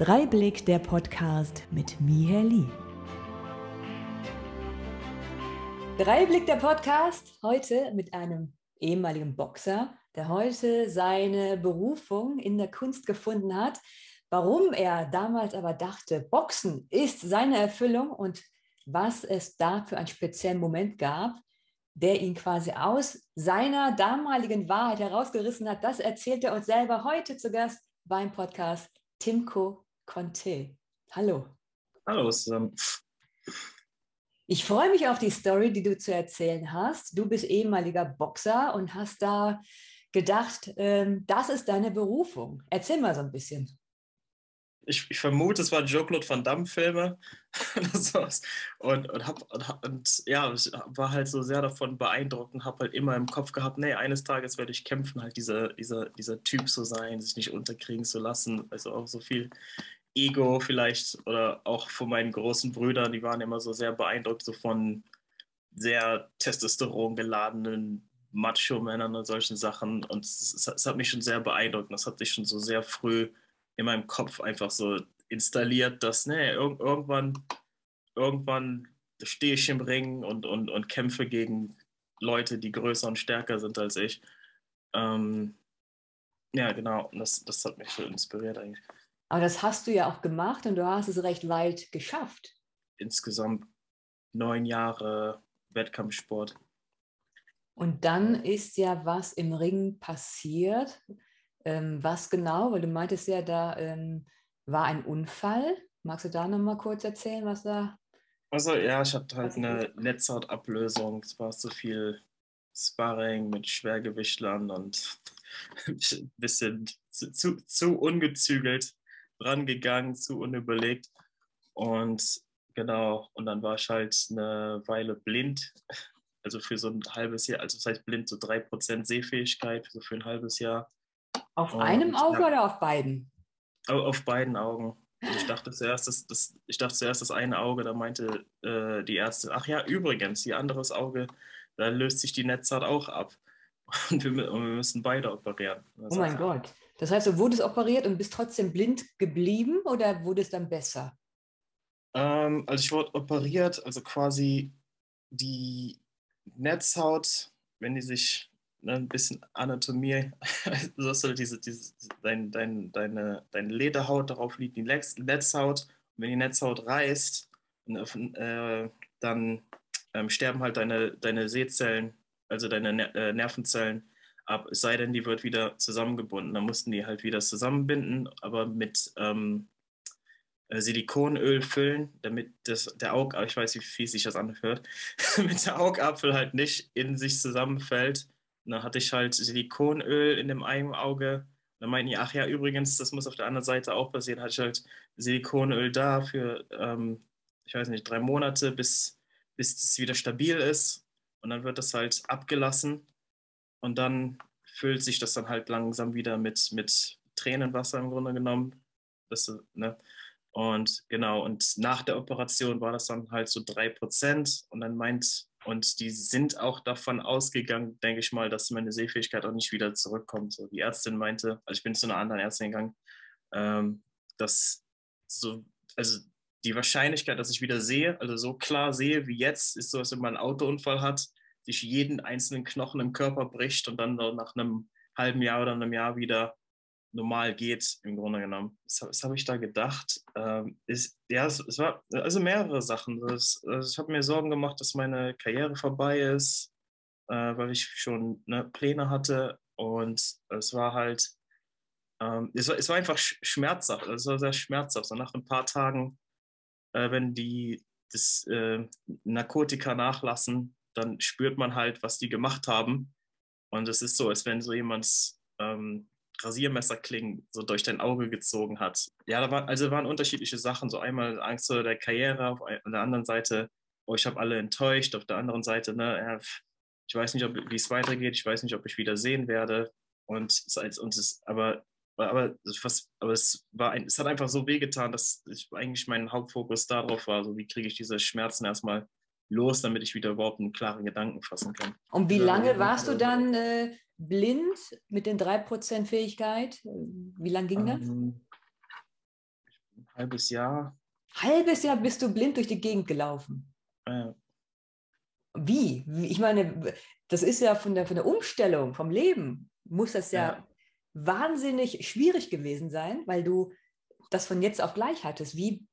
Dreiblick der Podcast mit Miher Lee. Dreiblick der Podcast heute mit einem ehemaligen Boxer, der heute seine Berufung in der Kunst gefunden hat. Warum er damals aber dachte, Boxen ist seine Erfüllung und was es da für einen speziellen Moment gab, der ihn quasi aus seiner damaligen Wahrheit herausgerissen hat, das erzählt er uns selber heute zu Gast beim Podcast Timko Conte. Hallo. Hallo zusammen. Ich freue mich auf die Story, die du zu erzählen hast. Du bist ehemaliger Boxer und hast da gedacht, ähm, das ist deine Berufung. Erzähl mal so ein bisschen. Ich, ich vermute, es waren Jean-Claude Van Damme-Filme und, und, hab, und, und, ja, ich war halt so sehr davon beeindruckt und habe halt immer im Kopf gehabt, nee, eines Tages werde ich kämpfen, halt dieser, dieser, dieser Typ zu sein, sich nicht unterkriegen zu lassen. Also auch so viel Ego vielleicht oder auch von meinen großen Brüdern, die waren immer so sehr beeindruckt so von sehr Testosteron geladenen Macho-Männern und solchen Sachen. Und es, es, hat mich schon sehr beeindruckt. Das hat sich schon so sehr früh in meinem Kopf einfach so installiert, dass nee, irg irgendwann, irgendwann stehe ich im Ring und, und, und kämpfe gegen Leute, die größer und stärker sind als ich. Ähm, ja, genau. Und das, das hat mich so inspiriert eigentlich. Aber das hast du ja auch gemacht und du hast es recht weit geschafft. Insgesamt neun Jahre Wettkampfsport. Und dann ist ja was im Ring passiert. Ähm, was genau? Weil du meintest ja, da ähm, war ein Unfall. Magst du da nochmal kurz erzählen, was da? Also ja, ich hatte halt eine Netzhautablösung. Es war zu viel Sparring mit Schwergewichtlern und ein bisschen zu, zu, zu ungezügelt rangegangen, zu unüberlegt. Und genau, und dann war ich halt eine Weile blind. Also für so ein halbes Jahr, also das heißt blind, so 3% Sehfähigkeit, so für ein halbes Jahr. Auf und, einem Auge ja, oder auf beiden? Auf beiden Augen. Und ich dachte zuerst, das, das, ich dachte zuerst, das eine Auge, da meinte äh, die Ärzte, ach ja, übrigens, ihr anderes Auge, da löst sich die Netzhaut auch ab. Und wir, und wir müssen beide operieren. Das oh mein Gott. Das heißt, du wurdest operiert und bist trotzdem blind geblieben oder wurde es dann besser? Ähm, also ich wurde operiert, also quasi die Netzhaut, wenn die sich ne, ein bisschen Anatomie, halt diese, diese, dein, dein, deine, deine Lederhaut, darauf liegt die Netzhaut. Und wenn die Netzhaut reißt, äh, dann ähm, sterben halt deine, deine Sehzellen, also deine Ner äh, Nervenzellen ab, es sei denn, die wird wieder zusammengebunden. Dann mussten die halt wieder zusammenbinden, aber mit ähm, äh, Silikonöl füllen, damit das, der Augapfel, ich weiß, wie fies sich das anhört, damit der Augapfel halt nicht in sich zusammenfällt. Und dann hatte ich halt Silikonöl in dem einen Auge. Dann meinten die, ach ja, übrigens, das muss auf der anderen Seite auch passieren. Hatte ich halt Silikonöl da für, ähm, ich weiß nicht, drei Monate, bis, bis es wieder stabil ist. Und dann wird das halt abgelassen und dann füllt sich das dann halt langsam wieder mit, mit Tränenwasser im Grunde genommen. Das, ne? Und genau, und nach der Operation war das dann halt so drei Prozent und dann meint, und die sind auch davon ausgegangen, denke ich mal, dass meine Sehfähigkeit auch nicht wieder zurückkommt. So, die Ärztin meinte, also ich bin zu einer anderen Ärztin gegangen, ähm, dass so, also die Wahrscheinlichkeit, dass ich wieder sehe, also so klar sehe wie jetzt, ist so, als wenn man einen Autounfall hat, sich jeden einzelnen Knochen im Körper bricht und dann nach einem halben Jahr oder einem Jahr wieder normal geht, im Grunde genommen. Was, was habe ich da gedacht? Ähm, ist, ja, es, es, war also mehrere Sachen. Das, also ich habe mir Sorgen gemacht, dass meine Karriere vorbei ist, äh, weil ich schon ne, Pläne hatte und es war halt, ähm, es, war, es war einfach schmerzhaft. Es war sehr schmerzhaft. So nach ein paar Tagen, äh, wenn die das äh, Narkotika nachlassen, dann spürt man halt, was die gemacht haben. Und es ist so, als wenn so jemand ähm, Rasiermesserklingen so durch dein Auge gezogen hat. Ja, da waren, also waren unterschiedliche Sachen. So einmal Angst vor der Karriere, auf der anderen Seite, oh, ich habe alle enttäuscht, auf der anderen Seite, ne, ja, ich weiß nicht, wie es weitergeht, ich weiß nicht, ob ich wieder sehen werde. Und es, und es aber, aber, was, aber es, war ein, es hat einfach so wehgetan, dass ich eigentlich mein Hauptfokus darauf war, so wie kriege ich diese Schmerzen erstmal los, damit ich wieder überhaupt einen klaren Gedanken fassen kann. Und wie lange warst du dann äh, blind mit den 3% Fähigkeit? Wie lange ging das? Ähm, halbes Jahr. Halbes Jahr bist du blind durch die Gegend gelaufen. Äh, Wie? Wie? Ich meine, das ist ja von der, von der Umstellung, vom Leben, muss das ja, Ja. wahnsinnig schwierig gewesen sein, weil du das von jetzt auf gleich hattest. Wie,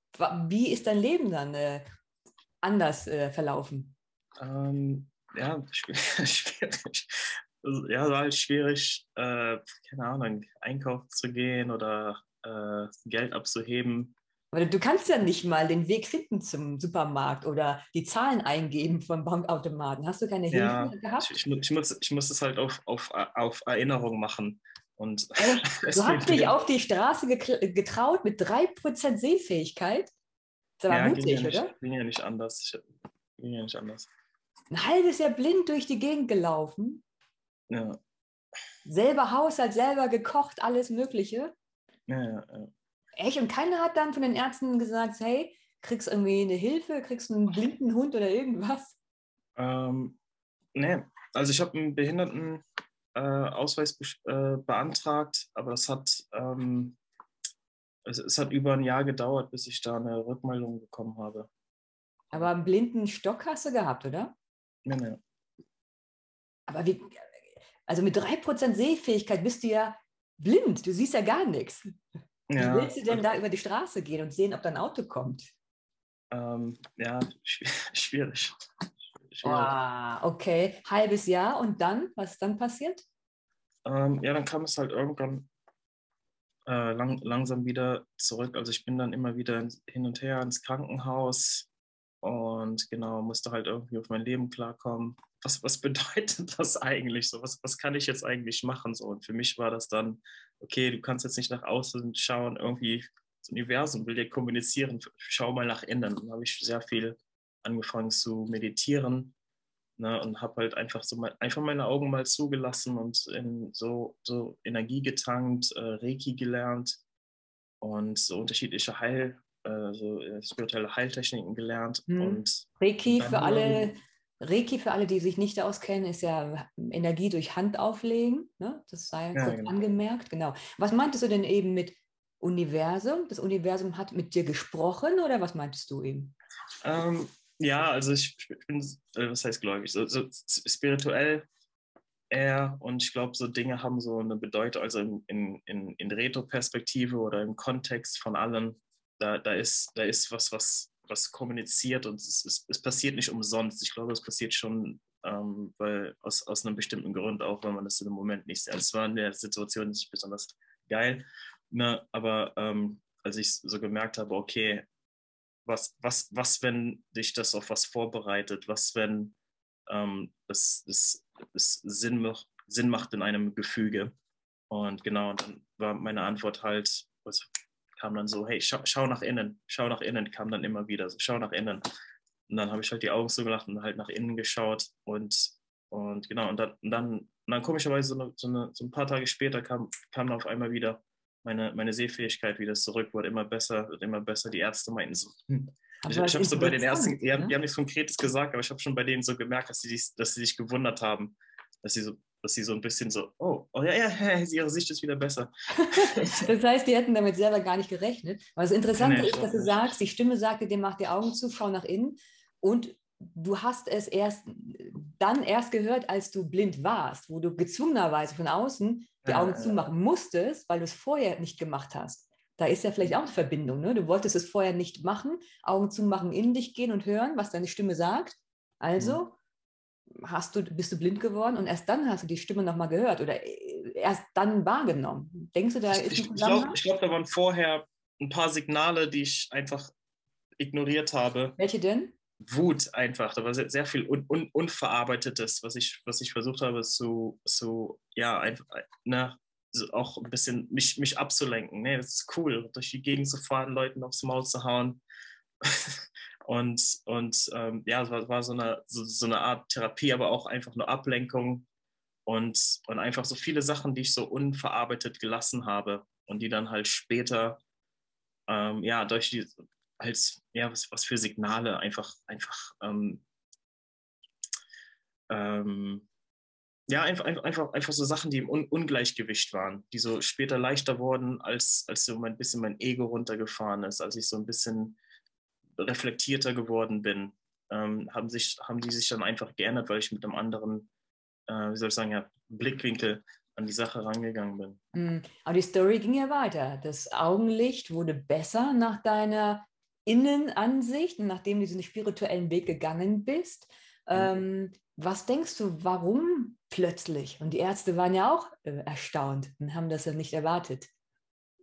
wie ist dein Leben dann äh, anders äh, verlaufen? ähm, ja, schw- schwierig. Also, Ja, war halt schwierig, äh, keine Ahnung, einkaufen zu gehen oder äh, Geld abzuheben. Weil du kannst ja nicht mal den Weg finden zum Supermarkt oder die Zahlen eingeben vom Bankautomaten. Hast du keine Hilfe Ja, gehabt? ich, ich, mu- ich, muss, ich muss es halt auf, auf, auf Erinnerung machen. Und Echt? Du hast dich auf die Straße getraut mit 3% Sehfähigkeit? Das war ja, ging, mutig, ja nicht, oder? ging ja nicht anders. Ich, ging ja nicht anders. Ein halbes Jahr blind durch die Gegend gelaufen, Ja, selber Haushalt, selber gekocht, alles Mögliche. ja, ja, ja. Echt? Und keiner hat dann von den Ärzten gesagt, hey, kriegst irgendwie eine Hilfe, kriegst einen blinden Hund oder irgendwas? Ähm, nee, also ich habe einen Behindertenausweis äh, be äh, beantragt, aber das hat, ähm, es, es hat über ein Jahr gedauert, bis ich da eine Rückmeldung bekommen habe. Aber einen blinden Stock hast du gehabt, oder? Nee, nee. Aber wie, also mit 3% Sehfähigkeit bist du ja blind, du siehst ja gar nichts. Wie Ja, willst du denn da über die Straße gehen und sehen, ob da ein Auto kommt? ähm, ja, schw- schwierig. schwierig. Ah, okay. Halbes Jahr und dann? Was ist dann passiert? Ähm, ja, dann kam es halt irgendwann äh, lang, langsam wieder zurück. Also ich bin dann immer wieder hin und her ins Krankenhaus und genau, musste halt irgendwie auf mein Leben klarkommen. Was, was bedeutet das eigentlich so? Was, was kann ich jetzt eigentlich machen? So? Und für mich war das dann, okay, du kannst jetzt nicht nach außen schauen, irgendwie das Universum will dir kommunizieren, schau mal nach innen. Dann habe ich sehr viel angefangen zu meditieren Ne, und habe halt einfach so mein, einfach meine Augen mal zugelassen und in so, so Energie getankt, äh, Reiki gelernt und so unterschiedliche Heil, äh, so äh, spirituelle Heiltechniken gelernt. Hm. Und Reiki für alle, Reiki für alle, die sich nicht auskennen, ist ja Energie durch Hand auflegen. Ne? Das sei Ja, kurz genau. angemerkt. Genau. Was meintest du denn eben mit Universum? Das Universum hat mit dir gesprochen oder was meintest du eben? ähm, ja, also ich, ich bin, äh, was heißt gläubig, so, so spirituell eher und ich glaube, so Dinge haben so eine Bedeutung, also in, in, in, in Retro-Perspektive oder im Kontext von allem, da, da, ist, da ist was, was, was kommuniziert und es, es, es passiert nicht umsonst. Ich glaube, es passiert schon, ähm, weil aus, aus einem bestimmten Grund, auch wenn man das in dem Moment nicht sieht. Also es war in der Situation nicht besonders geil, ne? aber ähm, als ich so gemerkt habe, okay, was, was, was, wenn dich das auf was vorbereitet? Was, wenn ähm, es, es, es Sinn, macht, Sinn macht in einem Gefüge? Und genau, dann war meine Antwort halt, was kam dann so, hey, schau, schau nach innen, schau nach innen, kam dann immer wieder, so, schau nach innen. Und dann habe ich halt die Augen so gemacht und halt nach innen geschaut und, und genau, und dann, und dann, und dann komischerweise so, eine, so, eine, so ein paar Tage später kam, kam auf einmal wieder meine, meine Sehfähigkeit wieder zurück, wurde immer besser, wird immer besser. Die Ärzte meinten so, hm. Aber ich, ich habe so bei den Ärzten, die haben, ne? die haben nichts Konkretes gesagt, aber ich habe schon bei denen so gemerkt, dass sie, sich, dass sie sich gewundert haben, dass sie so, dass sie so ein bisschen so, oh, oh ja, ja, ja, ihre Sicht ist wieder besser. Das heißt, die hätten damit selber gar nicht gerechnet. Aber das Interessante Nee, ist, dass du sagst, die Stimme sagte dir, mach die Augen zu, schau nach innen. Und du hast es erst dann erst gehört, als du blind warst, wo du gezwungenerweise von außen die Augen ja. zumachen musstest, weil du es vorher nicht gemacht hast. Da ist ja vielleicht auch eine Verbindung. Ne? Du wolltest es vorher nicht machen, Augen zumachen, in dich gehen und hören, was deine Stimme sagt. Also hast du, bist du blind geworden und erst dann hast du die Stimme nochmal gehört oder äh, erst dann wahrgenommen. Denkst du, da ist ich ich glaube, glaub, da waren vorher ein paar Signale, die ich einfach ignoriert habe. Welche denn? Wut einfach. Da war sehr, sehr viel un, un, Unverarbeitetes, was ich, was ich versucht habe zu, zu ja, einfach, ne, so auch ein bisschen mich, mich abzulenken. Nee, das ist cool, durch die Gegend zu fahren, Leuten aufs Maul zu hauen. und und ähm, ja, es war, war so, eine, so, so eine Art Therapie, aber auch einfach nur Ablenkung und, und einfach so viele Sachen, die ich so unverarbeitet gelassen habe und die dann halt später ähm, ja, durch die, als, ja, was, was für Signale einfach, einfach, ähm, ähm, ja, einfach, einfach, einfach so Sachen, die im Un Ungleichgewicht waren, die so später leichter wurden, als, als so ein bisschen mein Ego runtergefahren ist, als ich so ein bisschen reflektierter geworden bin, ähm, haben, sich, haben die sich dann einfach geändert, weil ich mit einem anderen, äh, wie soll ich sagen, ja, Blickwinkel an die Sache rangegangen bin. Mhm. Aber die Story ging ja weiter. Das Augenlicht wurde besser nach deiner Innenansicht, nachdem du diesen spirituellen Weg gegangen bist. Mhm. Ähm, was denkst du, warum plötzlich? Und die Ärzte waren ja auch äh, erstaunt und haben das ja nicht erwartet.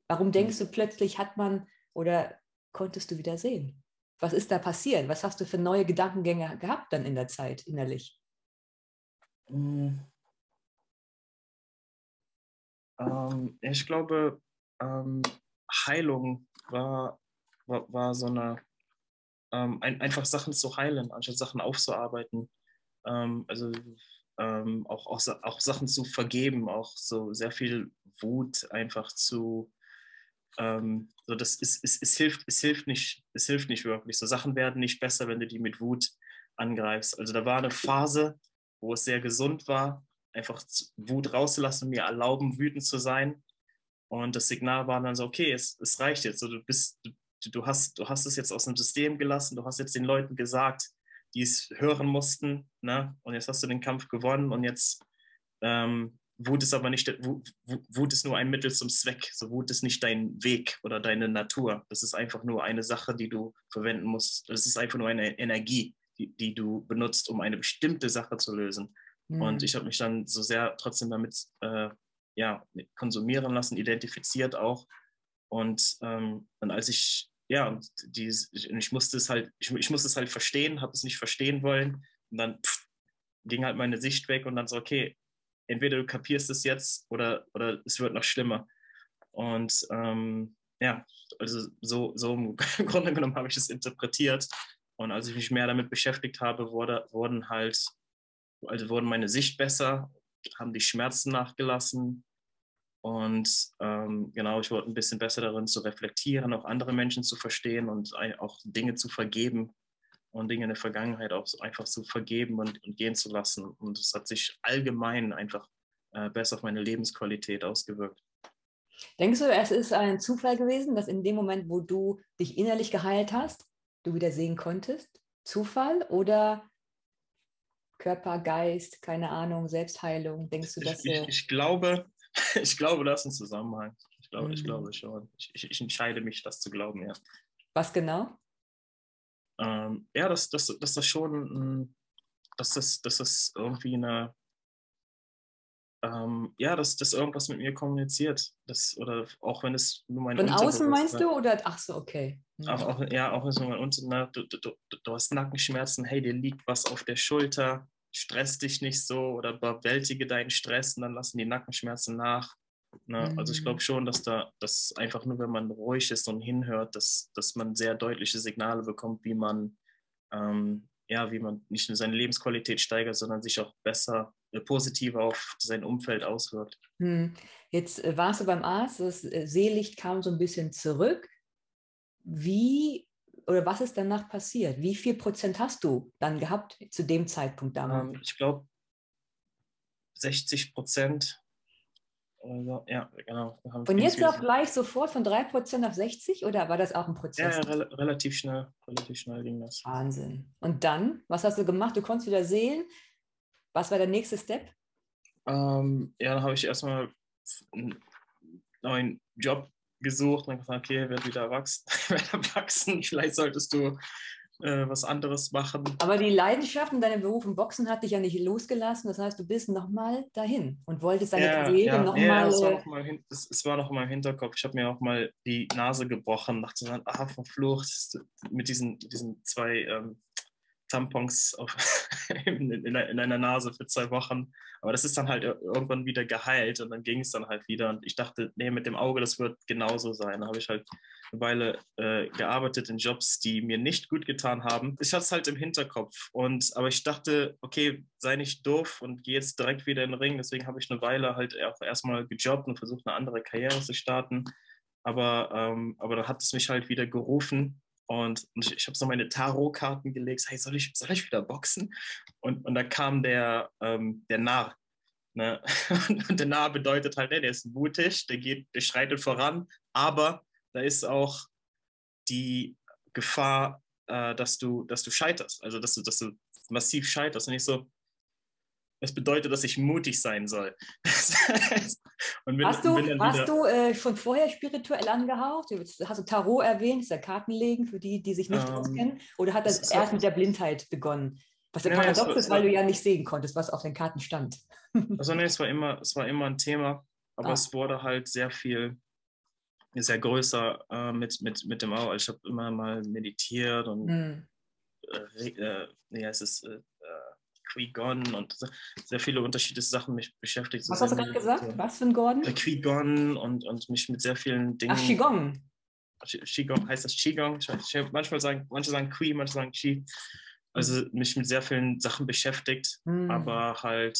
Warum denkst du plötzlich hat man oder konntest du wieder sehen? Was ist da passiert? Was hast du für neue Gedankengänge gehabt dann in der Zeit innerlich? Mhm. Ähm, ich glaube, ähm, Heilung war, war, war so eine, ähm, ein, einfach Sachen zu heilen, anstatt Sachen aufzuarbeiten. Ähm, also ähm, auch, auch, auch Sachen zu vergeben, auch so sehr viel Wut einfach zu, ähm, so das ist, es, es, hilft, es, hilft nicht, es hilft nicht wirklich. So Sachen werden nicht besser, wenn du die mit Wut angreifst. Also da war eine Phase, wo es sehr gesund war, einfach Wut rauszulassen, mir erlauben, wütend zu sein. Und das Signal war dann so, okay, es, es reicht jetzt. So, du, bist, du, du, hast, du hast es jetzt aus dem System gelassen, du hast jetzt den Leuten gesagt, die es hören mussten, ne? und jetzt hast du den Kampf gewonnen und jetzt ähm, Wut ist aber nicht, Wut, Wut ist nur ein Mittel zum Zweck. So Wut ist nicht dein Weg oder deine Natur. Das ist einfach nur eine Sache, die du verwenden musst. Das ist einfach nur eine Energie, die, die du benutzt, um eine bestimmte Sache zu lösen. Mhm. Und ich habe mich dann so sehr trotzdem damit äh, ja, konsumieren lassen, identifiziert auch. Und ähm, dann als ich, ja, die, ich musste es halt, ich, ich musste es halt verstehen, habe es nicht verstehen wollen. Und dann pff, ging halt meine Sicht weg und dann so, okay, entweder du kapierst es jetzt oder, oder es wird noch schlimmer. Und ähm, ja, also so, so im Grunde genommen habe ich es interpretiert. Und als ich mich mehr damit beschäftigt habe, wurde, wurden halt also wurden meine Sicht besser, haben die Schmerzen nachgelassen. Und ähm, genau, ich wurde ein bisschen besser darin zu reflektieren, auch andere Menschen zu verstehen und auch Dinge zu vergeben und Dinge in der Vergangenheit auch so einfach zu vergeben und, und gehen zu lassen. Und es hat sich allgemein einfach äh, besser auf meine Lebensqualität ausgewirkt. Denkst du, es ist ein Zufall gewesen, dass in dem Moment, wo du dich innerlich geheilt hast, du wieder sehen konntest? Zufall oder Körper, Geist, keine Ahnung, Selbstheilung? Denkst du, dass ich, ich, ich glaube, ich glaube, das ist ein Zusammenhang. Ich glaube, mhm. ich glaube schon. Ich, ich, entscheide mich, das zu glauben, ja. Was genau? Ähm, ja, dass, dass, dass das schon, dass das, dass das irgendwie eine, ähm, ja, dass das irgendwas mit mir kommuniziert. Das, oder auch wenn es nur mein Von außen meinst du? Oder ach so, okay. Mhm. Auch, auch, ja, auch wenn es nur mein Unten, du, du, du, du hast Nackenschmerzen, hey, dir liegt was auf der Schulter, stress dich nicht so oder bewältige deinen Stress und dann lassen die Nackenschmerzen nach. Ne? Mhm. Also ich glaube mhm. schon, dass da, dass einfach nur, wenn man ruhig ist und hinhört, dass, dass man sehr deutliche Signale bekommt, wie man, ähm, ja, wie man nicht nur seine Lebensqualität steigert, sondern sich auch besser, äh, positiv auf sein Umfeld auswirkt. Mhm. Jetzt äh, warst du beim Arzt, das äh, Seelicht kam so ein bisschen zurück. Wie oder was ist danach passiert? Wie viel Prozent hast du dann gehabt zu dem Zeitpunkt damals? Ähm, ich glaube 60 Prozent. Also, ja, genau. Und jetzt auch gleich sofort von 3 Prozent auf 60 oder war das auch ein Prozess? Ja, ja re relativ schnell. Relativ schnell ging das. Wahnsinn. Und dann, was hast du gemacht? Du konntest wieder sehen. Was war der nächste Step? Ähm, ja, dann habe ich erstmal einen neuen Job gesucht und gesagt, okay, wird wieder wachsen, wachsen. vielleicht solltest du äh, was anderes machen. Aber die Leidenschaft in deinem Beruf im Boxen hat dich ja nicht losgelassen. Das heißt, du bist nochmal dahin und wolltest deine ja, Karriere ja, nochmal. Ja, es, war es, es war noch mal im Hinterkopf. Ich habe mir auch mal die Nase gebrochen, dachte dann, ah, verflucht, mit diesen, diesen zwei ähm, Tampons auf, in, in, in, einer Nase für zwei Wochen. Aber das ist dann halt irgendwann wieder geheilt und dann ging es dann halt wieder. Und ich dachte, nee, mit dem Auge, das wird genauso sein. Da habe ich halt eine Weile äh, gearbeitet in Jobs, die mir nicht gut getan haben. Ich hatte es halt im Hinterkopf. Und, aber ich dachte, okay, sei nicht doof und gehe jetzt direkt wieder in den Ring. Deswegen habe ich eine Weile halt auch erstmal gejobbt und versucht, eine andere Karriere zu starten. Aber, ähm, aber dann hat es mich halt wieder gerufen und, ich, ich habe so meine Tarotkarten gelegt, hey, soll ich, soll ich wieder boxen? Und, und da kam der, ähm, der Narr Ne? Und der Narr bedeutet halt, ne, der ist mutig, der geht, der schreitet voran, aber da ist auch die Gefahr, äh, dass du, dass du scheiterst, also dass du, dass du massiv scheiterst. Und nicht so, das bedeutet, dass ich mutig sein soll. bin, hast du, hast du äh, schon vorher spirituell angehaucht? Hast du Tarot erwähnt, ist ja Kartenlegen für die, die sich nicht ähm, auskennen? Oder hat das erst mit der Blindheit begonnen? Was ja paradox ja, ist, weil du ja nicht sehen konntest, was auf den Karten stand. also nee, es war immer, es war immer ein Thema, aber ah. es wurde halt sehr viel, sehr größer äh, mit, mit, mit dem Auge. Also ich habe immer mal meditiert und hm. äh, äh, ja, es ist äh, Qui-Gon und sehr viele unterschiedliche Sachen mich beschäftigt. Was hast du gerade gesagt? Was für ein Gordon? Äh, Qui-Gon und, und mich mit sehr vielen Dingen. Ach, Qigong. Qigong heißt das Qigong. Manchmal sagen, manche sagen Qui, manche sagen Qi. Also mich mit sehr vielen Sachen beschäftigt, hm. aber halt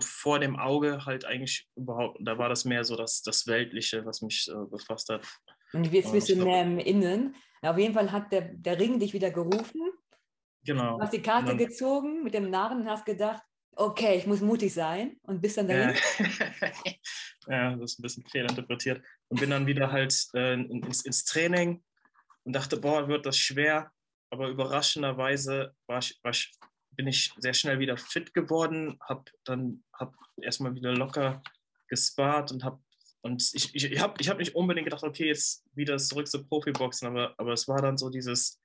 vor dem Auge halt eigentlich überhaupt, da war das mehr so das, das Weltliche, was mich äh, befasst hat. Und jetzt bist du mehr im Innen. Auf jeden Fall hat der, der Ring dich wieder gerufen Genau. Du hast die Karte dann, gezogen mit dem Narren und hast gedacht, okay, ich muss mutig sein und bist dann dahin. ja, das ist ein bisschen fehlinterpretiert. Und bin dann wieder halt äh, ins, ins Training und dachte, boah, wird das schwer. Aber überraschenderweise war ich, war ich, bin ich sehr schnell wieder fit geworden, habe dann hab erstmal wieder locker gespart und habe und ich, ich habe ich hab nicht unbedingt gedacht, okay, jetzt wieder zurück zu Profiboxen, aber, aber es war dann so dieses,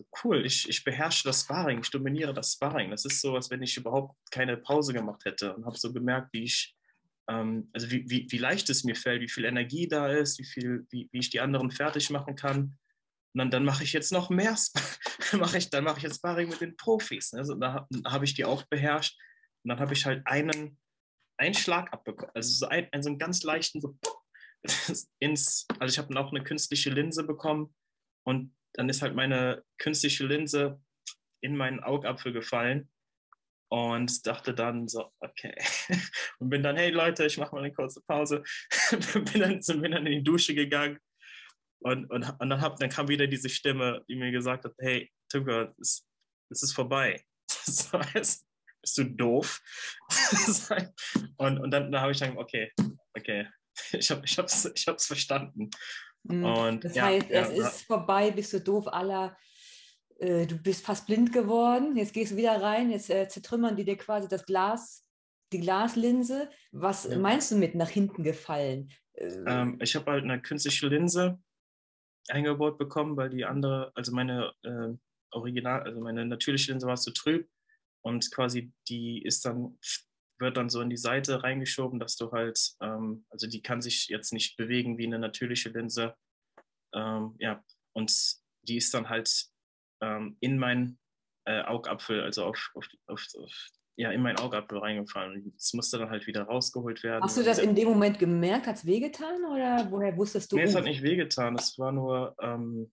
so cool, ich, ich beherrsche das Sparring, ich dominiere das Sparring. Das ist so, als wenn ich überhaupt keine Pause gemacht hätte und habe so gemerkt, wie ich, ähm, also wie, wie, wie leicht es mir fällt, wie viel Energie da ist, wie, viel, wie, wie ich die anderen fertig machen kann. Und dann, dann mache ich jetzt noch mehr, mache ich, dann mache ich jetzt Sparring mit den Profis. Ne? Also da habe ich die auch beherrscht. Und dann habe ich halt einen, einen Schlag abbekommen, also so, ein, so einen ganz leichten, so ins, also ich habe dann auch eine künstliche Linse bekommen und dann ist halt meine künstliche Linse in meinen Augapfel gefallen und dachte dann so, okay. Und bin dann, hey Leute, ich mache mal eine kurze Pause. bin, dann, bin dann in die Dusche gegangen und, und, und dann, hab, dann kam wieder diese Stimme, die mir gesagt hat, hey, Tucker, es, es ist vorbei. Das heißt, bist du doof? und, und dann, dann habe ich dann, okay, okay, ich habe es ich ich verstanden. Mhm. Und, das ja, heißt, ja, es ja. ist vorbei, bist du doof aller, äh, du bist fast blind geworden, jetzt gehst du wieder rein, jetzt äh, zertrümmern die dir quasi das Glas, die Glaslinse. Was meinst du mit nach hinten gefallen? Äh, ähm, ich habe halt eine künstliche Linse eingebaut bekommen, weil die andere, also meine äh, Original, also meine natürliche Linse war zu trüb und quasi die ist dann wird dann so in die Seite reingeschoben, dass du halt, ähm, also die kann sich jetzt nicht bewegen wie eine natürliche Linse. Ähm, ja, und die ist dann halt ähm, in meinen äh, Augapfel, also auf, auf, auf, auf, ja, in meinen Augapfel reingefallen. Es musste dann halt wieder rausgeholt werden. Hast du das in dem Moment gemerkt? Hat es wehgetan oder woher wusstest du? Nee, es hat nicht wehgetan. Es war nur, ähm,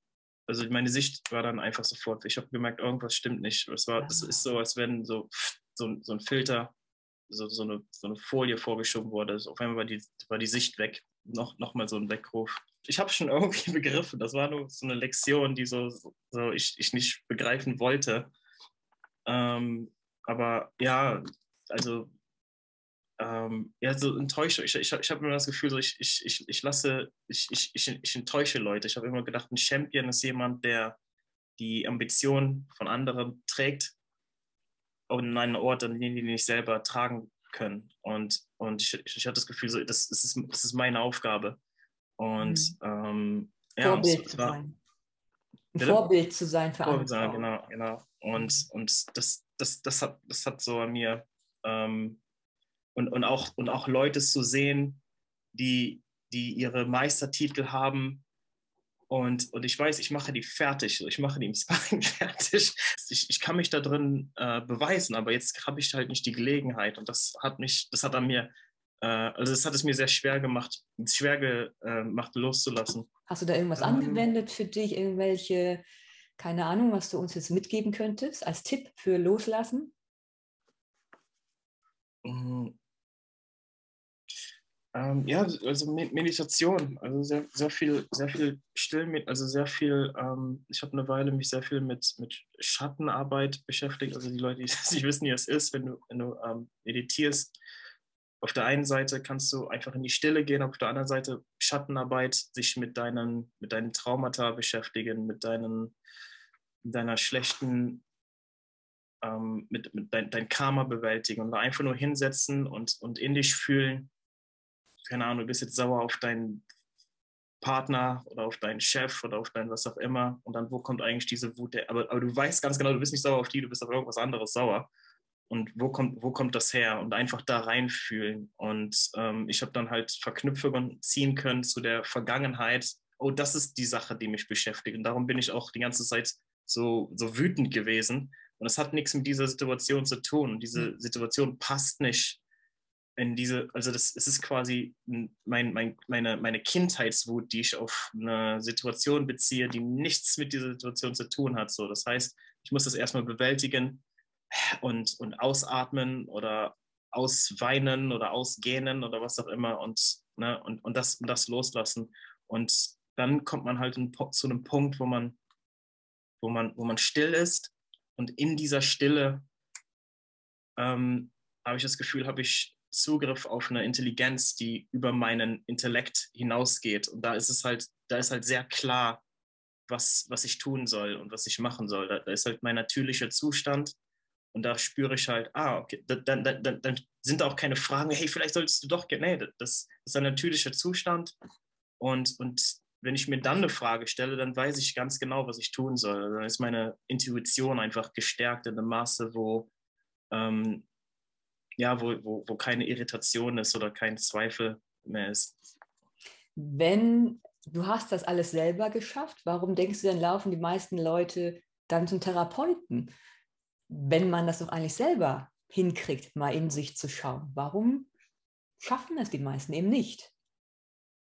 also meine Sicht war dann einfach sofort, ich habe gemerkt, irgendwas stimmt nicht. Es war, es ist so, als wenn so, so, so ein Filter so, so, eine, so eine Folie vorgeschoben wurde. Also auf einmal war die, war die Sicht weg. Noch, noch mal so ein Weckruf. Ich habe schon irgendwie begriffen, das war nur so eine Lektion, die so, so ich, ich nicht begreifen wollte. Ähm, aber ja, also ähm, ja, so enttäuscht. Ich, ich, ich habe immer das Gefühl, so ich, ich, ich, ich lasse, ich, ich, ich, ich enttäusche Leute. Ich habe immer gedacht, ein Champion ist jemand, der die Ambition von anderen trägt an einen Ort, an den die nicht selber tragen können. Und, und ich, ich hatte das Gefühl, so, das, das, ist, das ist meine Aufgabe. Und mhm. ähm, ja, Vorbild es, zu war, sein. Ein Vorbild zu sein für Vorbild andere. Sein, genau, genau. Und, und das, das, das, hat, das hat so an mir ähm, und, und, auch, und auch Leute zu sehen, die, die ihre Meistertitel haben und, und ich weiß, ich mache die fertig, ich mache die im Sparring fertig. Ich, ich kann mich da drin äh, beweisen, aber jetzt habe ich halt nicht die Gelegenheit. Und das hat mich, das hat an mir, äh, also das hat es mir sehr schwer gemacht, schwer gemacht loszulassen. Hast du da irgendwas ähm, angewendet für dich, irgendwelche, keine Ahnung, was du uns jetzt mitgeben könntest als Tipp für Loslassen? Ähm, ja, also Meditation, also sehr, sehr viel, sehr viel still, also sehr viel, ähm, ich habe eine Weile mich sehr viel mit, mit Schattenarbeit beschäftigt. Also die Leute, die nicht wissen, wie es ist, wenn du, wenn du ähm, meditierst, auf der einen Seite kannst du einfach in die Stille gehen, auf der anderen Seite Schattenarbeit, sich mit deinen, mit deinen Traumata beschäftigen, mit deinen, deiner schlechten, ähm, mit, mit dein, dein Karma bewältigen und einfach nur hinsetzen und, und in dich fühlen. Keine Ahnung, du bist jetzt sauer auf deinen Partner oder auf deinen Chef oder auf dein was auch immer. Und dann, wo kommt eigentlich diese Wut? Der, aber, aber du weißt ganz genau, du bist nicht sauer auf die, du bist auf irgendwas anderes sauer und wo kommt, wo kommt das her und einfach da reinfühlen. Und ähm, ich habe dann halt Verknüpfungen ziehen können zu der Vergangenheit. Oh, das ist die Sache, die mich beschäftigt. Und darum bin ich auch die ganze Zeit so, so wütend gewesen. Und es hat nichts mit dieser Situation zu tun. Diese hm. Situation passt nicht in diese, also das, es ist quasi mein, mein, meine, meine Kindheitswut, die ich auf eine Situation beziehe, die nichts mit dieser Situation zu tun hat. So, das heißt, ich muss das erstmal bewältigen, und, und ausatmen oder ausweinen oder ausgähnen oder was auch immer und, ne, und, und, das, und das loslassen. Und dann kommt man halt in, zu einem Punkt, wo man, wo, man, wo man still ist und in dieser Stille ähm, habe ich das Gefühl, habe ich Zugriff auf eine Intelligenz, die über meinen Intellekt hinausgeht. Und da ist es halt, da ist halt sehr klar, was, was ich tun soll und was ich machen soll. Da, da ist halt mein natürlicher Zustand und da spüre ich halt, ah, okay, dann, dann, dann, dann sind auch keine Fragen, hey, vielleicht solltest du doch, nee, das, ist ein natürlicher Zustand. Und, und wenn ich mir dann eine Frage stelle, dann weiß ich ganz genau, was ich tun soll. Also dann ist meine Intuition einfach gestärkt in einem Maße, wo, ähm, ja, wo, wo, wo keine Irritation ist oder kein Zweifel mehr ist. Wenn du hast das alles selber geschafft, warum denkst du, dann laufen die meisten Leute dann zum Therapeuten? wenn man das doch eigentlich selber hinkriegt, mal in sich zu schauen? Warum schaffen es die meisten eben nicht?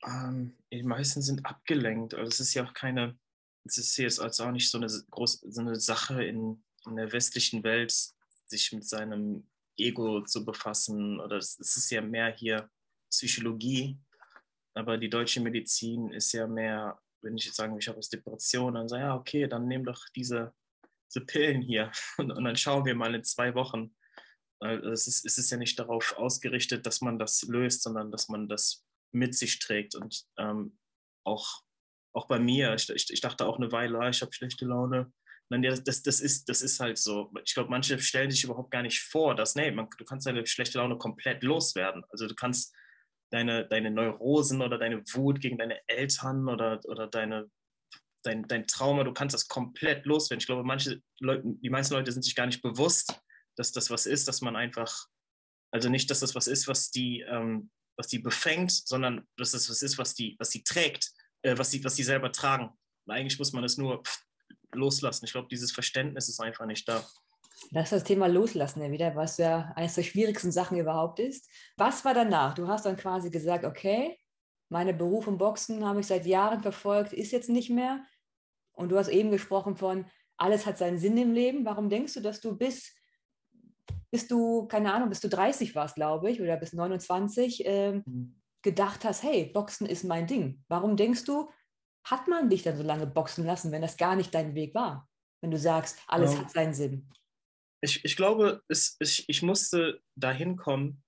Ähm, die meisten sind abgelenkt. Also es ist ja auch keine, es ist jetzt also auch nicht so eine große so eine Sache in, in der westlichen Welt, sich mit seinem Ego zu befassen. Oder es, ist ja mehr hier Psychologie. Aber die deutsche Medizin ist ja mehr, wenn ich jetzt sage, ich habe jetzt Depression, dann sage ich, ja, okay, dann nimm doch diese diese Pillen hier und, und, dann schauen wir mal in zwei Wochen. Es ist, es ist ja nicht darauf ausgerichtet, dass man das löst, sondern dass man das mit sich trägt. Und ähm, auch, auch bei mir, ich, ich, ich dachte auch eine Weile, ah, ich habe schlechte Laune. Nein, das, das, ist, das ist halt so. Ich glaube, manche stellen sich überhaupt gar nicht vor, dass, nee, man, du kannst deine schlechte Laune komplett loswerden. Also du kannst deine, deine Neurosen oder deine Wut gegen deine Eltern oder, oder deine dein, dein Trauma, du kannst das komplett loswerden. Ich glaube, manche Leute, die meisten Leute sind sich gar nicht bewusst, dass das was ist, dass man einfach, also nicht, dass das was ist, was die, ähm, was die befängt, sondern dass das was ist, was die, was die trägt, äh, was sie was die selber tragen. Und eigentlich muss man das nur loslassen. Ich glaube, dieses Verständnis ist einfach nicht da. Das ist das Thema Loslassen ja wieder, was ja eines der schwierigsten Sachen überhaupt ist. Was war danach? Du hast dann quasi gesagt, okay, meine Berufung Boxen habe ich seit Jahren verfolgt, ist jetzt nicht mehr. Und du hast eben gesprochen von, alles hat seinen Sinn im Leben. Warum denkst du, dass du bis, bis du, keine Ahnung, bis du 30 warst, glaube ich, oder bis 29, ähm, mhm. gedacht hast, hey, Boxen ist mein Ding. Warum denkst du, hat man dich dann so lange boxen lassen, wenn das gar nicht dein Weg war? Wenn du sagst, alles ja. hat seinen Sinn. Ich, ich glaube, es, ich, ich musste dahin kommen,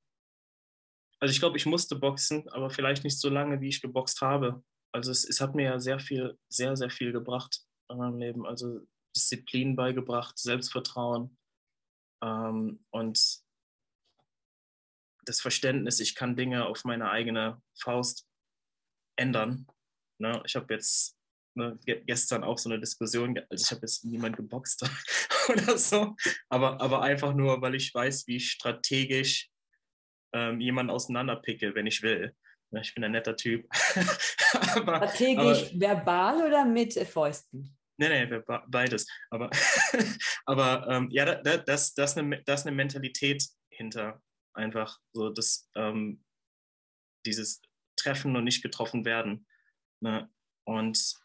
also ich glaube, ich musste boxen, aber vielleicht nicht so lange, wie ich geboxt habe. Also es, es hat mir ja sehr viel, sehr, sehr viel gebracht in meinem Leben. Also Disziplin beigebracht, Selbstvertrauen ähm, und das Verständnis, ich kann Dinge auf meine eigene Faust ändern. Ne? Ich habe jetzt ne, gestern auch so eine Diskussion, also ich habe jetzt niemand geboxt oder so, aber, aber einfach nur, weil ich weiß, wie strategisch ähm, jemanden auseinanderpicke, wenn ich will. Ich bin ein netter Typ. aber, Strategisch aber, verbal oder mit Fäusten? Nee, nee, beides. Aber, aber ähm, ja, da, das, das, eine, das ist eine Mentalität hinter einfach so das, ähm, dieses Treffen und nicht getroffen werden. Ne? Und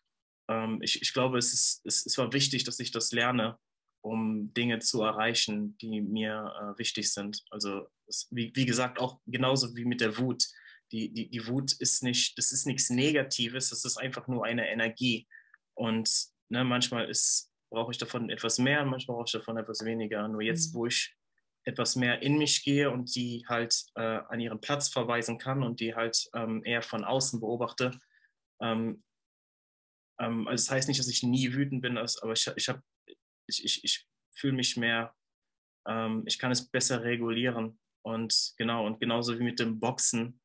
ähm, ich, ich glaube, es, ist, es, es war wichtig, dass ich das lerne, um Dinge zu erreichen, die mir äh, wichtig sind. Also es, wie, wie gesagt, auch genauso wie mit der Wut. Die, die, die Wut ist nicht, das ist nichts Negatives, das ist einfach nur eine Energie. Und ne, manchmal brauche ich davon etwas mehr, manchmal brauche ich davon etwas weniger. Nur jetzt, mhm. wo ich etwas mehr in mich gehe und die halt äh, an ihren Platz verweisen kann und die halt ähm, eher von außen beobachte. Ähm, ähm, also das heißt nicht, dass ich nie wütend bin, aber ich, ich, ich, ich, ich fühle mich mehr, ähm, ich kann es besser regulieren. Und genau, und genauso wie mit dem Boxen.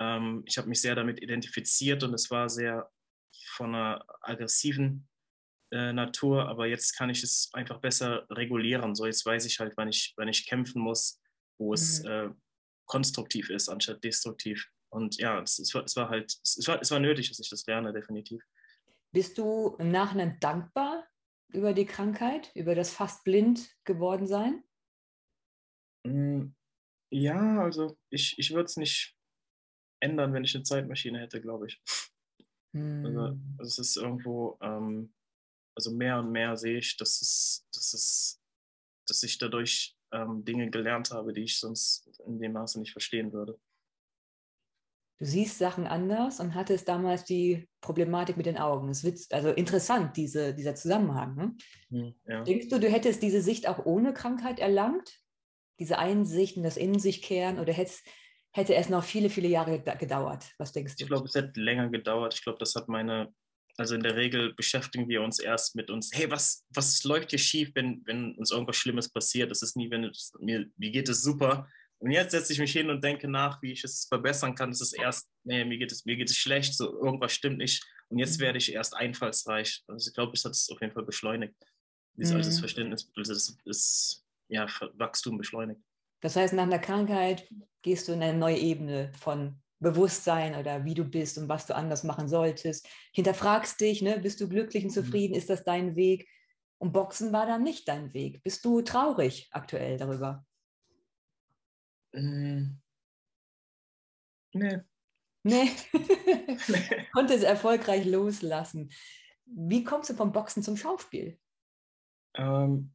Ähm, ich habe mich sehr damit identifiziert und es war sehr von einer aggressiven äh, Natur, aber jetzt kann ich es einfach besser regulieren. So, jetzt weiß ich halt, wann ich, wann ich kämpfen muss, wo mhm. es äh, konstruktiv ist, anstatt destruktiv. Und ja, es, es, war, es war halt, es war, es war nötig, dass ich das lerne, definitiv. Bist du im Nachhinein dankbar über die Krankheit, über das fast blind geworden sein? Mm, ja, also ich, ich würde es nicht ändern, wenn ich eine Zeitmaschine hätte, glaube ich. Hm. Also, also, es ist irgendwo, ähm, also mehr und mehr sehe ich, dass es, dass es, dass ich dadurch ähm, Dinge gelernt habe, die ich sonst in dem Maße nicht verstehen würde. Du siehst Sachen anders und hattest damals die Problematik mit den Augen. Es wird also interessant, diese, dieser Zusammenhang. Ne? Hm, ja. Denkst du, du hättest diese Sicht auch ohne Krankheit erlangt? Diese Einsicht und das In sich kehren? Oder hätte, hätte es noch viele, viele Jahre gedauert? Was denkst du? Ich glaube, es hätte länger gedauert. Ich glaube, das hat meine also in der Regel beschäftigen wir uns erst mit uns, hey, was, was läuft hier schief, wenn, wenn uns irgendwas Schlimmes passiert? Das ist nie, wenn es, mir, wie geht es super? Und jetzt setze ich mich hin und denke nach, wie ich es verbessern kann. Das ist erst, nee, mir geht es, mir geht es schlecht, so irgendwas stimmt nicht. Und jetzt werde ich erst einfallsreich. Also ich glaube, es hat es auf jeden Fall beschleunigt. Dieses mhm. also Verständnis, also das ist ja Wachstum beschleunigt. Das heißt, nach einer Krankheit gehst du in eine neue Ebene von Bewusstsein oder wie du bist und was du anders machen solltest. Hinterfragst dich, ne? bist du glücklich und mhm. zufrieden, ist das dein Weg? Und Boxen war dann nicht dein Weg. Bist du traurig aktuell darüber? Mm. Nee. Nee. nee. Konnte es erfolgreich loslassen. Wie kommst du vom Boxen zum Schauspiel? Ähm,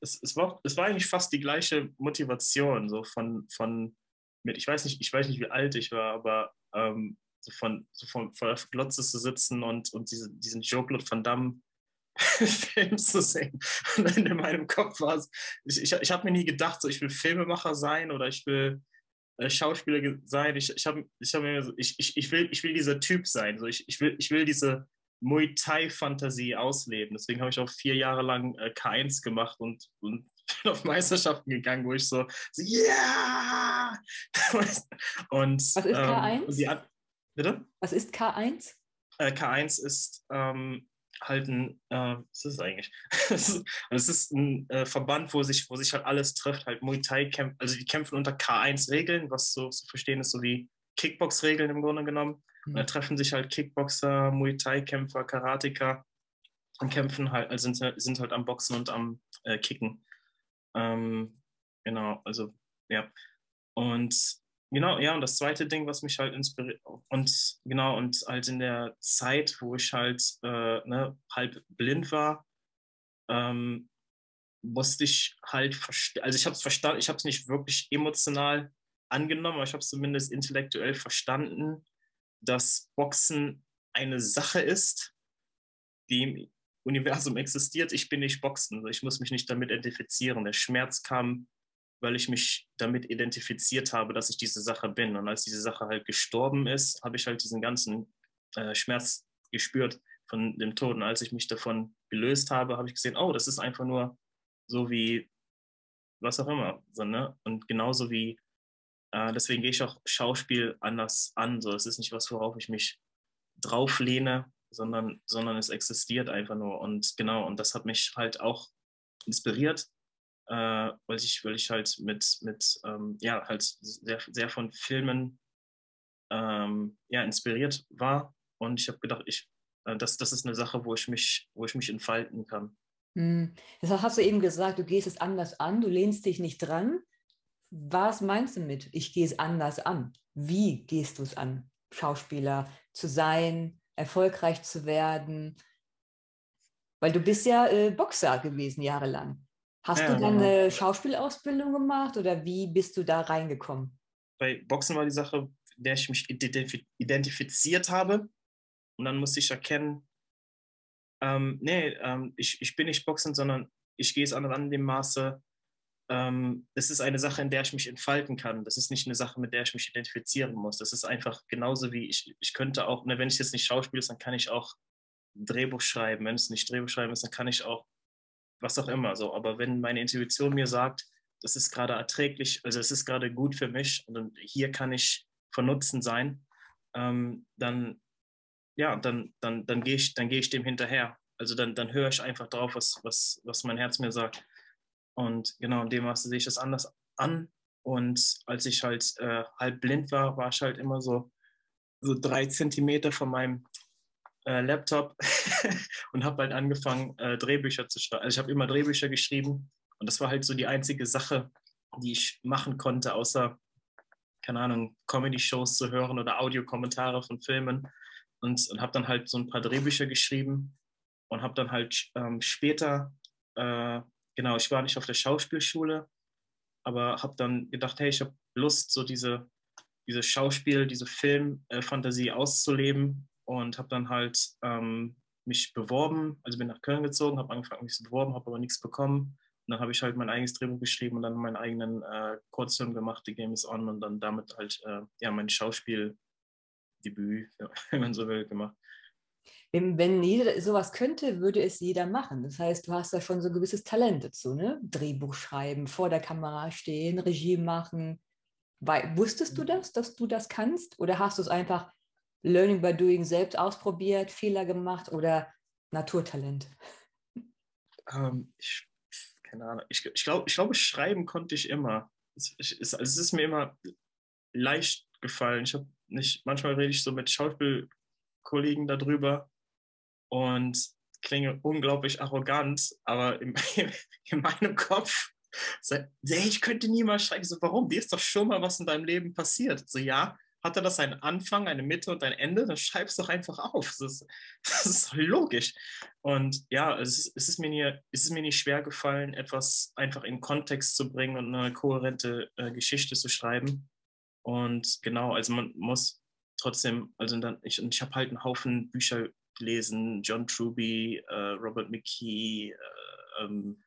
es, es, war, es war eigentlich fast die gleiche Motivation, so von, von mit, ich weiß nicht, ich weiß nicht, wie alt ich war, aber ähm, so von, so von, vor der Glotze zu sitzen und, und diese, diesen Joe-Claude Van Damme Film zu sehen. Und in meinem Kopf war es, ich, ich, ich habe mir nie gedacht, so, ich will Filmemacher sein oder ich will äh, Schauspieler sein. Ich, ich, hab, ich, hab mir, ich, ich, ich, will, ich will dieser Typ sein. So, ich, ich, will, ich will diese Muay Thai-Fantasie ausleben. Deswegen habe ich auch vier Jahre lang äh, K1 gemacht und, und bin auf Meisterschaften gegangen, wo ich so, so yeah! und, Was ist K1? Ähm, bitte? Was ist K1? Äh, K1 ist ähm, halt ein, äh, was ist es eigentlich? es ist ein äh, Verband, wo sich, wo sich halt alles trifft, halt Muay Thai kämpfen, also die kämpfen unter K1-Regeln, was so zu verstehen ist, so wie Kickbox-Regeln im Grunde genommen. Mhm. Und da treffen sich halt Kickboxer, Muay Thai-Kämpfer, Karateka und kämpfen halt, also sind, sind halt am Boxen und am äh, Kicken. Ähm, genau, also ja. Und genau, ja, und das zweite Ding, was mich halt inspiriert, und genau, und halt in der Zeit, wo ich halt äh, ne, halb blind war, ähm, musste ich halt, also ich habe es verstanden, ich habe es nicht wirklich emotional angenommen, aber ich habe es zumindest intellektuell verstanden, dass Boxen eine Sache ist, die Universum existiert, ich bin nicht Boxen, ich muss mich nicht damit identifizieren. Der Schmerz kam, weil ich mich damit identifiziert habe, dass ich diese Sache bin. Und als diese Sache halt gestorben ist, habe ich halt diesen ganzen äh, Schmerz gespürt von dem Tod. Und als ich mich davon gelöst habe, habe ich gesehen, oh, das ist einfach nur so wie was auch immer. So, ne? Und genauso wie, äh, deswegen gehe ich auch Schauspiel anders an. So, es ist nicht was, worauf ich mich drauflehne, sondern, sondern es existiert einfach nur. Und genau, und das hat mich halt auch inspiriert, äh, weil, ich, weil ich halt mit, mit ähm, ja, halt sehr, sehr von Filmen ähm, ja, inspiriert war. Und ich habe gedacht, ich, äh, das, das ist eine Sache, wo ich mich, wo ich mich entfalten kann. Hm. Das hast du eben gesagt, du gehst es anders an, du lehnst dich nicht dran. Was meinst du mit, ich gehe es anders an? Wie gehst du es an, Schauspieler zu sein, erfolgreich zu werden? Weil du bist ja äh, Boxer gewesen jahrelang. Hast ja, du dann genau. eine Schauspielausbildung gemacht oder wie bist du da reingekommen? Bei Boxen war die Sache, in der ich mich identifiziert habe. Und dann musste ich erkennen, ähm, nee, ähm, ich, ich bin nicht Boxen, sondern ich gehe es an in dem Maße, ähm, das ist eine Sache, in der ich mich entfalten kann. Das ist nicht eine Sache, mit der ich mich identifizieren muss. Das ist einfach genauso wie ich, ich könnte auch, ne, wenn ich jetzt nicht Schauspiel ist, dann kann ich auch Drehbuch schreiben. Wenn es nicht Drehbuch schreiben ist, dann kann ich auch was auch immer so. Aber wenn meine Intuition mir sagt, das ist gerade erträglich, also es ist gerade gut für mich und hier kann ich von Nutzen sein, ähm, dann ja, dann, dann, dann gehe ich, dann ich dem hinterher. Also dann, dann höre ich einfach drauf, was, was, was mein Herz mir sagt. Und genau in dem Maße sehe ich das anders an. Und als ich halt äh, halb blind war, war ich halt immer so, so drei Zentimeter von meinem äh, Laptop und habe halt angefangen, äh, Drehbücher zu schreiben. Also ich habe immer Drehbücher geschrieben und das war halt so die einzige Sache, die ich machen konnte, außer, keine Ahnung, Comedy-Shows zu hören oder Audiokommentare von Filmen. Und, und habe dann halt so ein paar Drehbücher geschrieben und habe dann halt ähm, später äh, genau, ich war nicht auf der Schauspielschule, aber habe dann gedacht, hey, ich habe Lust, so diese, diese Schauspiel, diese Filmfantasie äh, auszuleben und habe dann halt ähm, mich beworben, also bin nach Köln gezogen, habe angefangen, mich zu beworben, habe aber nichts bekommen. Und dann habe ich halt mein eigenes Drehbuch geschrieben und dann meinen eigenen äh, Kurzfilm gemacht, The Game is On, und dann damit halt äh, ja, mein Schauspieldebüt, wenn man so will, gemacht. Wenn, wenn jeder sowas könnte, würde es jeder machen. Das heißt, du hast da schon so ein gewisses Talent dazu, ne? Drehbuch schreiben, vor der Kamera stehen, Regie machen. Weil, wusstest du mhm. das, dass du das kannst? Oder hast du es einfach Learning by Doing selbst ausprobiert, Fehler gemacht oder Naturtalent? Ähm, ich, keine Ahnung. Ich, ich glaube, ich glaub, schreiben konnte ich immer. Es, ich, es, also es ist mir immer leicht gefallen. Ich habe nicht, manchmal rede ich so mit Schauspielkollegen darüber und klinge unglaublich arrogant, aber in, in meinem Kopf, so, ich könnte niemals schreiben. So, warum? Dir ist doch schon mal was in deinem Leben passiert. So, ja, hatte das einen Anfang, eine Mitte und ein Ende, dann schreibst doch einfach auf. Das ist, das ist logisch. Und ja, es ist, es, ist mir nie, es ist mir nicht schwer gefallen, etwas einfach in Kontext zu bringen und eine kohärente äh, Geschichte zu schreiben. Und genau, also man muss trotzdem, also dann, ich, ich habe halt einen Haufen Bücher gelesen, John Truby, äh, Robert McKee, äh, ähm,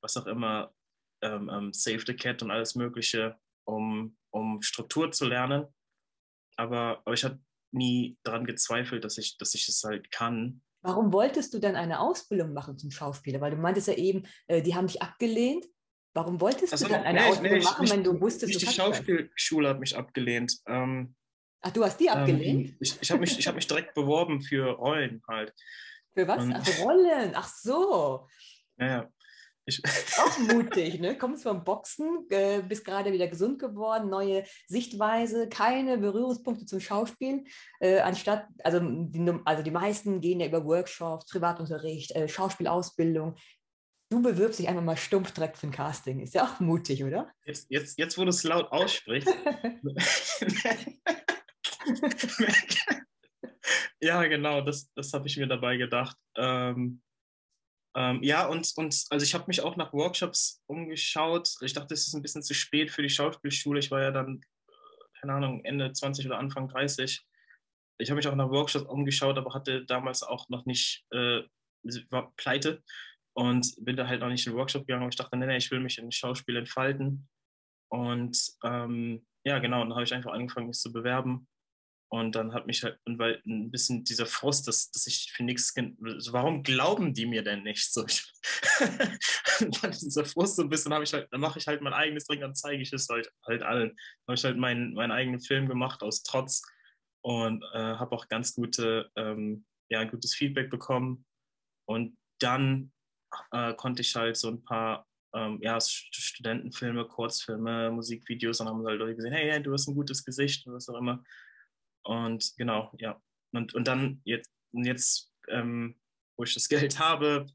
was auch immer, ähm, ähm, Save the Cat und alles Mögliche, um, um Struktur zu lernen. Aber, aber ich habe nie daran gezweifelt, dass ich, dass ich es halt kann. Warum wolltest du dann eine Ausbildung machen zum Schauspieler? Weil du meintest ja eben, äh, die haben dich abgelehnt. Warum wolltest also, du dann eine nee, Ausbildung nee, machen, nicht, wenn du wusstest, nicht du die Schauspielschule hat mich abgelehnt. Ähm, Ach, du hast die ähm, abgelehnt? Ähm, ich ich habe mich, hab mich direkt beworben für Rollen halt. Für was? Und, Ach, Rollen. Ach so. Ja. Ich, auch mutig, ne? Kommst vom Boxen, äh, bist gerade wieder gesund geworden, neue Sichtweise, keine Berührungspunkte zum Schauspiel. Äh, anstatt, also die, also die meisten gehen ja über Workshops, Privatunterricht, äh, Schauspielausbildung. Du bewirbst dich einfach mal stumpf direkt für ein Casting. Ist ja auch mutig, oder? Jetzt, jetzt, jetzt wo du es laut aussprichst. ja, genau, das, das habe ich mir dabei gedacht. Ähm, ähm, ja, und, und also ich habe mich auch nach Workshops umgeschaut. Ich dachte, es ist ein bisschen zu spät für die Schauspielschule. Ich war ja dann, äh, keine Ahnung, Ende 20 oder Anfang 30. Ich habe mich auch nach Workshops umgeschaut, aber hatte damals auch noch nicht, äh, war pleite und bin da halt noch nicht in den Workshop gegangen. Aber ich dachte, nee, nee, ich will mich in Schauspiel entfalten. Und ähm, ja, genau, und dann habe ich einfach angefangen, mich zu bewerben und dann hat mich halt, und weil ein bisschen dieser Frust, dass, dass ich für nichts, also warum glauben die mir denn nicht so? dieser Frust so ein bisschen, habe ich halt, dann mache ich halt mein eigenes Ding, dann zeige ich es halt, halt allen. Dann habe ich halt meinen, meinen eigenen Film gemacht aus Trotz und äh, habe auch ganz gute, ähm, ja, gutes Feedback bekommen. Und dann äh, konnte ich halt so ein paar ähm, ja, Studentenfilme, Kurzfilme, Musikvideos, und haben halt Leute gesehen, hey, du hast ein gutes Gesicht und was auch immer. Und genau, ja. Und, und dann jetzt, jetzt ähm, wo ich das Geld habe,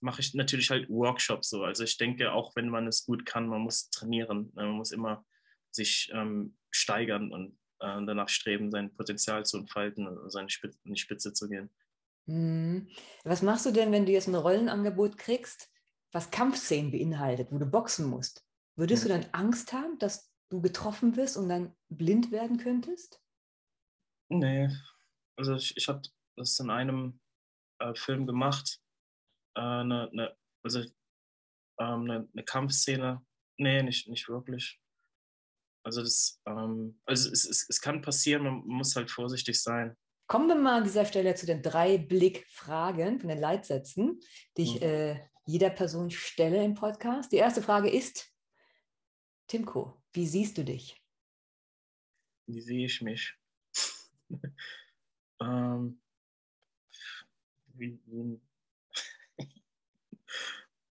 mache ich natürlich halt Workshops so. Also ich denke, auch wenn man es gut kann, man muss trainieren. Ne? Man muss immer sich ähm, steigern und äh, danach streben, sein Potenzial zu entfalten und seine Spitze, in die Spitze zu gehen. Hm. Was machst du denn, wenn du jetzt ein Rollenangebot kriegst, was Kampfszenen beinhaltet, wo du boxen musst? Würdest ja. du dann Angst haben, dass du getroffen wirst und dann blind werden könntest? Nee, also ich, ich habe das in einem äh, Film gemacht, äh, eine, eine, also ähm, eine, eine, Kampfszene, Nee, nicht, nicht wirklich. Also das, ähm, also es, es, es kann passieren, man muss halt vorsichtig sein. Kommen wir mal an dieser Stelle zu den drei Blickfragen von den Leitsätzen, die ich mhm. äh, jeder Person stelle im Podcast. Die erste Frage ist, Timko, wie siehst du dich? Wie sehe ich mich? ähm,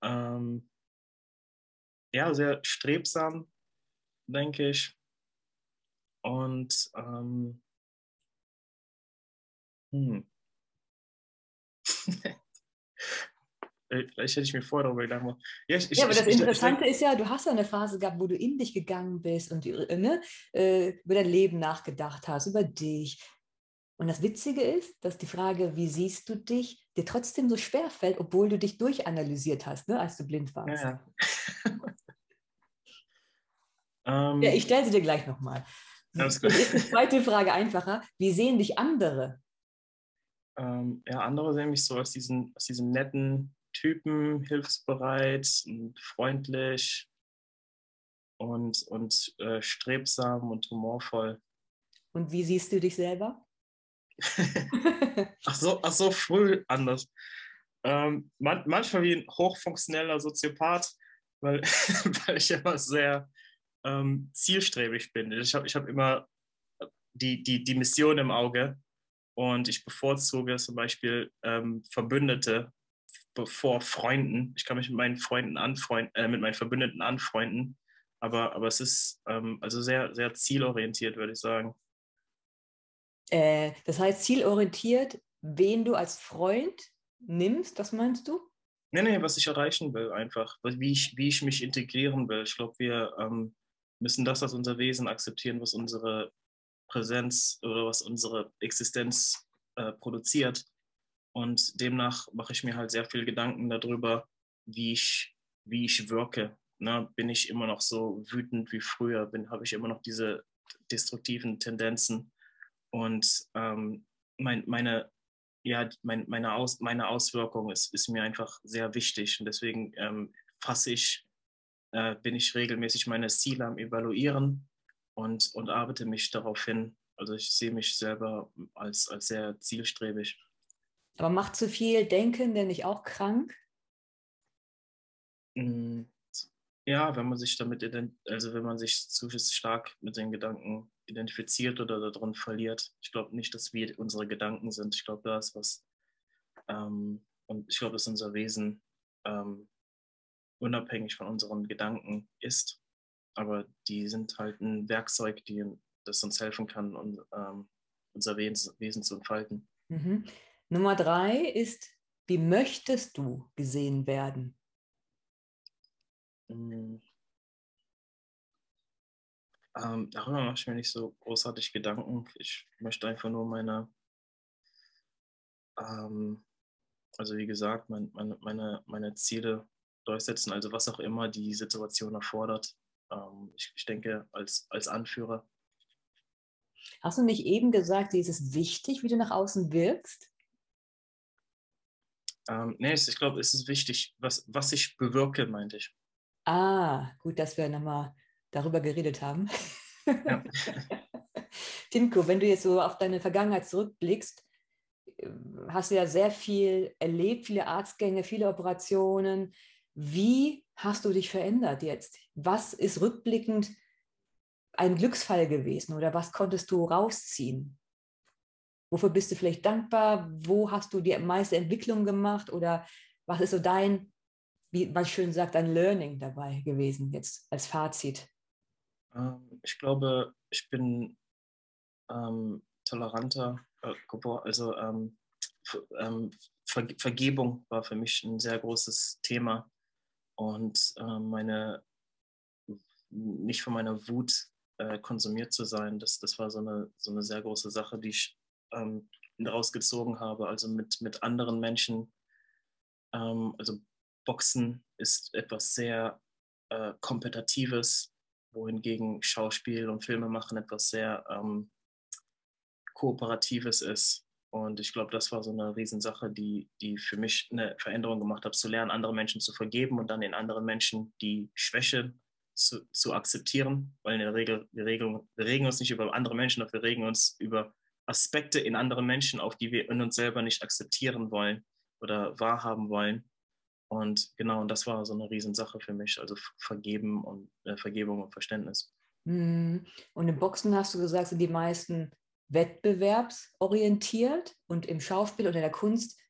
ähm, ja, sehr strebsam, denke ich. Und ähm, hm. Vielleicht hätte ich mir vorher darüber gedacht. Ja, ich, ja aber ich, das ich, Interessante ist ja, du hast ja eine Phase gehabt, wo du in dich gegangen bist und ne, äh, über dein Leben nachgedacht hast, über dich. Und das Witzige ist, dass die Frage, wie siehst du dich, dir trotzdem so schwer fällt, obwohl du dich durchanalysiert hast, ne, als du blind warst. Ja, um, ja ich stelle sie dir gleich nochmal. Ist die zweite Frage einfacher. Wie sehen dich andere? Ähm, ja, andere sehen mich so als diesen, als diesen netten Typen, hilfsbereit und freundlich und, und äh, strebsam und humorvoll. Und wie siehst du dich selber? ach, so, ach so, früh anders. Ähm, man, manchmal wie ein hochfunktioneller Soziopath, weil, weil ich immer sehr ähm, zielstrebig bin. Ich habe ich hab immer die, die, die Mission im Auge und ich bevorzuge zum Beispiel ähm, Verbündete vor Freunden. Ich kann mich mit meinen Freunden anfreunden, äh, mit meinen Verbündeten anfreunden. Aber, aber es ist ähm, also sehr, sehr zielorientiert, würde ich sagen. Äh, das heißt, zielorientiert, wen du als Freund nimmst, das meinst du? Nee, nee, was ich erreichen will, einfach. Wie ich, wie ich mich integrieren will. Ich glaube, wir ähm, müssen das als unser Wesen akzeptieren, was unsere Präsenz oder was unsere Existenz äh, produziert. Und demnach mache ich mir halt sehr viel Gedanken darüber, wie ich, wie ich wirke. Ne? Bin ich immer noch so wütend wie früher? Habe ich immer noch diese destruktiven Tendenzen? Und ähm, mein, meine, ja, mein, meine, Aus, meine Auswirkung ist, ist mir einfach sehr wichtig. Und deswegen ähm, fasse ich, äh, bin ich regelmäßig meine Ziele am Evaluieren und, und arbeite mich darauf hin. Also ich sehe mich selber als, als sehr zielstrebig. Aber macht zu viel Denken denn nicht auch krank? Mm, ja, wenn man sich damit, also wenn man sich zu stark mit den Gedanken identifiziert oder darin verliert. Ich glaube nicht, dass wir unsere Gedanken sind. Ich glaube, da ist was. Ähm, und ich glaube, dass unser Wesen ähm, unabhängig von unseren Gedanken ist aber die sind halt ein Werkzeug, die, das uns helfen kann, um, ähm, unser Wesen, Wesen, zu entfalten. Mhm. Nummer drei ist, wie möchtest du gesehen werden? Mhm. Ähm, darüber mache ich mir nicht so großartig Gedanken. Ich möchte einfach nur meine, ähm, also wie gesagt, mein, meine, meine, meine Ziele durchsetzen, also was auch immer die Situation erfordert ähm, ich, ich, denke, als, als Anführer. Hast du nicht eben gesagt, ist es wichtig, wie du nach außen wirkst? Ähm, nee, ich glaube, es ist wichtig, was, was ich bewirke, meinte ich. Ah, gut, dass wir nochmal darüber geredet haben. Ja. Timko, wenn du jetzt so auf deine Vergangenheit zurückblickst, hast du ja sehr viel erlebt, viele Arztgänge, viele Operationen. Wie hast du dich verändert jetzt? Was ist rückblickend ein Glücksfall gewesen oder was konntest du rausziehen? Wofür bist du vielleicht dankbar? Wo hast du die meiste Entwicklung gemacht oder was ist so dein, wie man schön sagt, dein Learning dabei gewesen jetzt als Fazit? Ähm, ich glaube, ich bin ähm, toleranter, äh, also ähm, ähm, Ver Vergebung war für mich ein sehr großes Thema und äh, meine, nicht von meiner Wut äh, konsumiert zu sein, das, das war so eine, so eine sehr große Sache, die ich ähm, daraus gezogen habe. Also mit, mit anderen Menschen, ähm, also Boxen ist etwas sehr äh, Kompetitives, wohingegen Schauspiel und Filme machen etwas sehr ähm, Kooperatives ist. Und ich glaube, das war so eine Riesensache, die, die für mich eine Veränderung gemacht hat, zu lernen, andere Menschen zu vergeben und dann den anderen Menschen die Schwäche zu, zu akzeptieren, weil in der Regel, wir regen, wir regen uns nicht über andere Menschen, wir regen uns über Aspekte in anderen Menschen auf, die wir in uns selber nicht akzeptieren wollen oder wahrhaben wollen. Und genau, und das war so eine Riesensache für mich, also Vergeben und äh, Vergebung und Verständnis. Mhm. Und im Boxen hast du gesagt, sind die meisten wettbewerbsorientiert und im Schauspiel oder in der Kunst,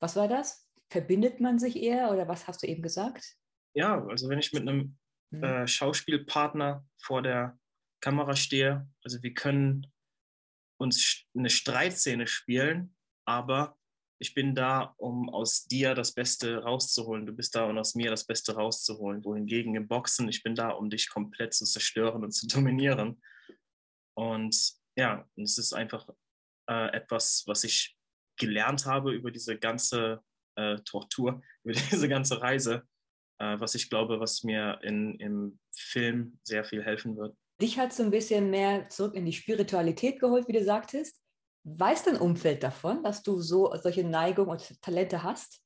was war das? Verbindet man sich eher oder was hast du eben gesagt? Ja, also wenn ich mit einem mhm. äh, Schauspielpartner vor der Kamera stehe, also wir können uns eine Streitszene spielen, aber ich bin da, um aus dir das Beste rauszuholen. Du bist da, um aus mir das Beste rauszuholen. Wohingegen im Boxen, ich bin da, um dich komplett zu zerstören und zu dominieren. Und ja, es ist einfach äh, etwas, was ich gelernt habe über diese ganze äh, Tortur, über diese ganze Reise, äh, was ich glaube, was mir in, im Film sehr viel helfen wird. Dich hat so ein bisschen mehr zurück in die Spiritualität geholt, wie du sagtest. Weiß dein Umfeld davon, dass du so solche Neigungen und Talente hast?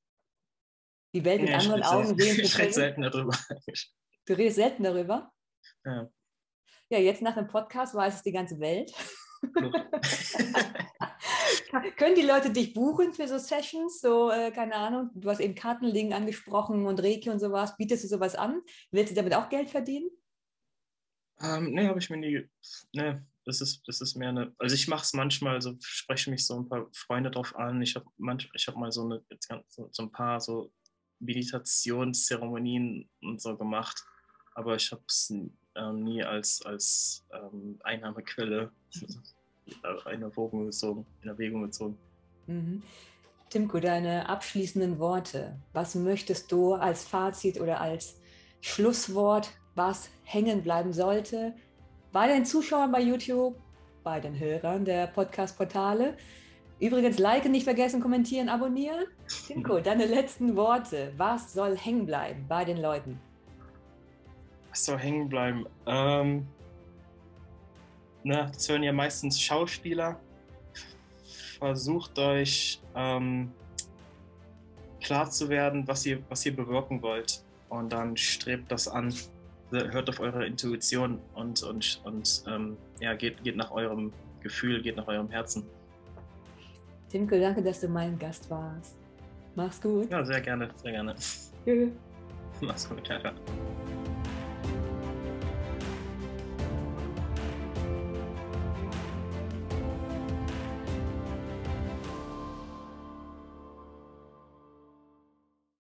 Die Welt mit ja, anderen Augen sehen Ich rede selten darüber. Du redest selten darüber? Ja. Ja, jetzt nach dem Podcast weiß es die ganze Welt. Können die Leute dich buchen für so Sessions? So, äh, keine Ahnung, du hast eben Kartenlegen angesprochen und Reiki und sowas. Bietest du sowas an? Willst du damit auch Geld verdienen? Ähm, nee, habe ich mir nie. Nee, das ist, das ist mehr eine. Also ich mache es manchmal, so spreche mich so ein paar Freunde drauf an. Ich habe hab mal so, eine, so, so ein paar so Meditationszeremonien und so gemacht, aber ich habe es ähm, nie als, als ähm, Einnahmequelle in Erwägung gezogen. In Erwägung gezogen. Mhm. Timko, deine abschließenden Worte. Was möchtest du als Fazit oder als Schlusswort, was hängen bleiben sollte bei den Zuschauern bei YouTube, bei den Hörern der Podcast-Portale? Übrigens, liken nicht vergessen, kommentieren, abonnieren. Timko, deine letzten Worte. Was soll hängen bleiben bei den Leuten? Was soll hängen bleiben? Ähm, ne, das hören ja meistens Schauspieler. Versucht euch ähm, klar zu werden, was ihr, was ihr bewirken wollt. Und dann strebt das an. Hört auf eure Intuition und, und, und ähm, ja, geht, geht nach eurem Gefühl, geht nach eurem Herzen. Timke, danke, dass du mein Gast warst. Mach's gut. Ja, sehr gerne, sehr gerne. Tschüss. Mach's gut, ja.